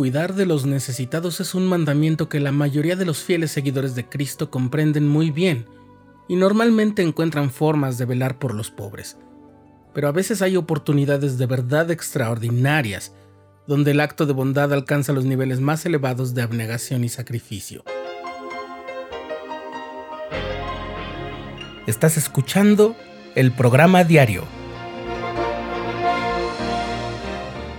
Cuidar de los necesitados es un mandamiento que la mayoría de los fieles seguidores de Cristo comprenden muy bien y normalmente encuentran formas de velar por los pobres. Pero a veces hay oportunidades de verdad extraordinarias donde el acto de bondad alcanza los niveles más elevados de abnegación y sacrificio. Estás escuchando el programa diario,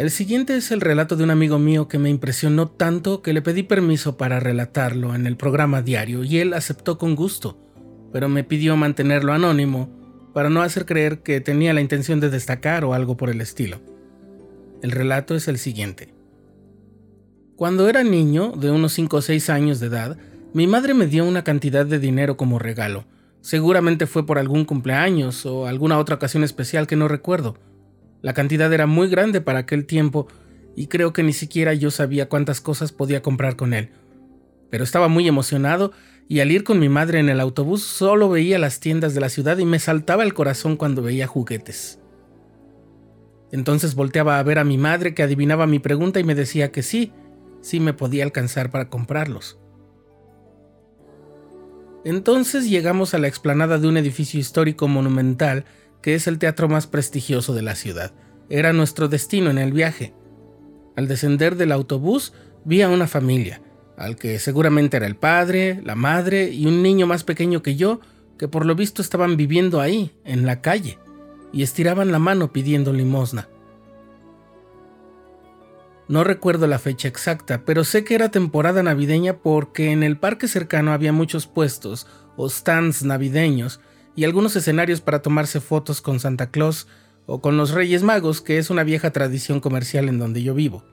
El siguiente es el relato de un amigo mío que me impresionó tanto que le pedí permiso para relatarlo en el programa diario y él aceptó con gusto, pero me pidió mantenerlo anónimo para no hacer creer que tenía la intención de destacar o algo por el estilo. El relato es el siguiente. Cuando era niño, de unos 5 o 6 años de edad, mi madre me dio una cantidad de dinero como regalo. Seguramente fue por algún cumpleaños o alguna otra ocasión especial que no recuerdo la cantidad era muy grande para aquel tiempo y creo que ni siquiera yo sabía cuántas cosas podía comprar con él. Pero estaba muy emocionado y al ir con mi madre en el autobús solo veía las tiendas de la ciudad y me saltaba el corazón cuando veía juguetes. Entonces volteaba a ver a mi madre que adivinaba mi pregunta y me decía que sí, sí me podía alcanzar para comprarlos. Entonces llegamos a la explanada de un edificio histórico monumental que es el teatro más prestigioso de la ciudad. Era nuestro destino en el viaje. Al descender del autobús vi a una familia, al que seguramente era el padre, la madre y un niño más pequeño que yo, que por lo visto estaban viviendo ahí, en la calle, y estiraban la mano pidiendo limosna. No recuerdo la fecha exacta, pero sé que era temporada navideña porque en el parque cercano había muchos puestos o stands navideños y algunos escenarios para tomarse fotos con Santa Claus o con los Reyes Magos, que es una vieja tradición comercial en donde yo vivo.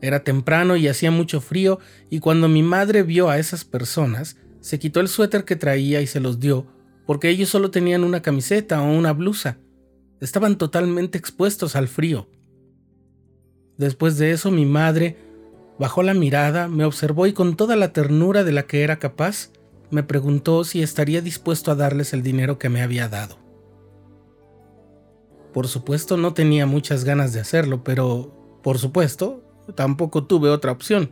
Era temprano y hacía mucho frío, y cuando mi madre vio a esas personas, se quitó el suéter que traía y se los dio, porque ellos solo tenían una camiseta o una blusa. Estaban totalmente expuestos al frío. Después de eso mi madre bajó la mirada, me observó y con toda la ternura de la que era capaz, me preguntó si estaría dispuesto a darles el dinero que me había dado. Por supuesto no tenía muchas ganas de hacerlo, pero, por supuesto, tampoco tuve otra opción.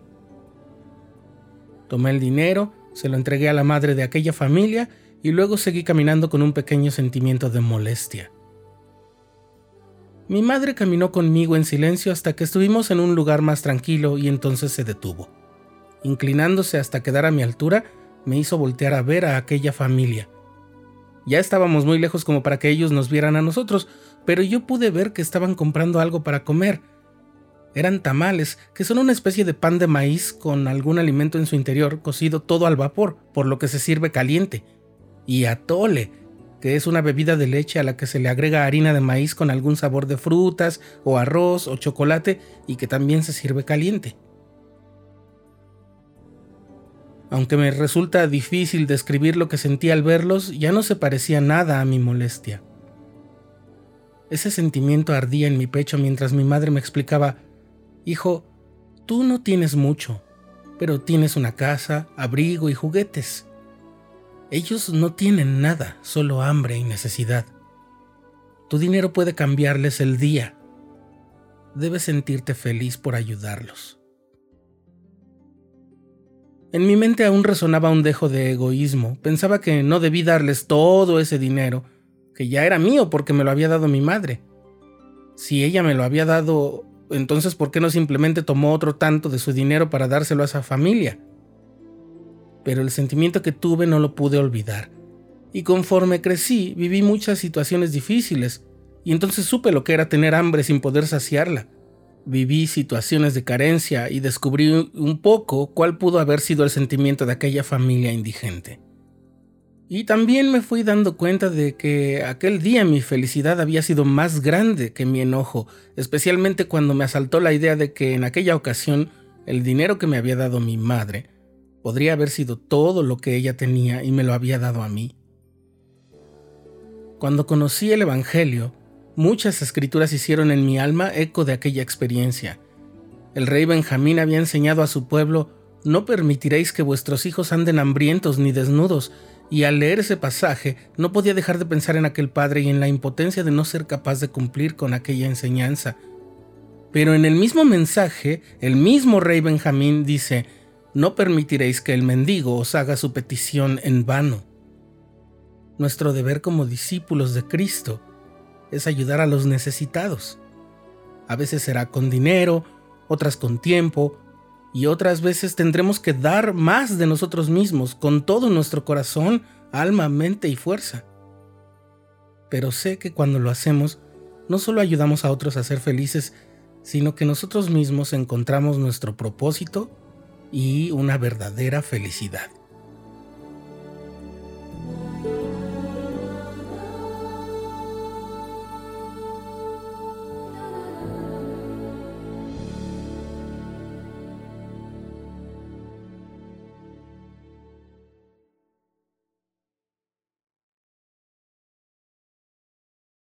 Tomé el dinero, se lo entregué a la madre de aquella familia y luego seguí caminando con un pequeño sentimiento de molestia. Mi madre caminó conmigo en silencio hasta que estuvimos en un lugar más tranquilo y entonces se detuvo. Inclinándose hasta quedar a mi altura, me hizo voltear a ver a aquella familia. Ya estábamos muy lejos como para que ellos nos vieran a nosotros, pero yo pude ver que estaban comprando algo para comer. Eran tamales, que son una especie de pan de maíz con algún alimento en su interior cocido todo al vapor, por lo que se sirve caliente. Y atole, que es una bebida de leche a la que se le agrega harina de maíz con algún sabor de frutas o arroz o chocolate y que también se sirve caliente. Aunque me resulta difícil describir lo que sentí al verlos, ya no se parecía nada a mi molestia. Ese sentimiento ardía en mi pecho mientras mi madre me explicaba, Hijo, tú no tienes mucho, pero tienes una casa, abrigo y juguetes. Ellos no tienen nada, solo hambre y necesidad. Tu dinero puede cambiarles el día. Debes sentirte feliz por ayudarlos. En mi mente aún resonaba un dejo de egoísmo. Pensaba que no debí darles todo ese dinero, que ya era mío porque me lo había dado mi madre. Si ella me lo había dado, entonces ¿por qué no simplemente tomó otro tanto de su dinero para dárselo a esa familia? Pero el sentimiento que tuve no lo pude olvidar. Y conforme crecí, viví muchas situaciones difíciles, y entonces supe lo que era tener hambre sin poder saciarla Viví situaciones de carencia y descubrí un poco cuál pudo haber sido el sentimiento de aquella familia indigente. Y también me fui dando cuenta de que aquel día mi felicidad había sido más grande que mi enojo, especialmente cuando me asaltó la idea de que en aquella ocasión El dinero que me había dado mi madre podría haber sido todo lo que ella tenía y me lo había dado a mí. Cuando conocí el Evangelio, muchas escrituras hicieron en mi alma eco de aquella experiencia. El rey Benjamín había enseñado a su pueblo, no permitiréis que vuestros hijos anden hambrientos ni desnudos, y al leer ese pasaje no podía dejar de pensar en aquel padre y en la impotencia de no ser capaz de cumplir con aquella enseñanza. Pero en el mismo mensaje, el mismo rey Benjamín dice, no permitiréis que el mendigo os haga su petición en vano. Nuestro deber como discípulos de Cristo es ayudar a los necesitados. A veces será con dinero, otras con tiempo, y otras veces tendremos que dar más de nosotros mismos, con todo nuestro corazón, alma, mente y fuerza. Pero sé que cuando lo hacemos, no solo ayudamos a otros a ser felices, sino que nosotros mismos encontramos nuestro propósito y una verdadera felicidad.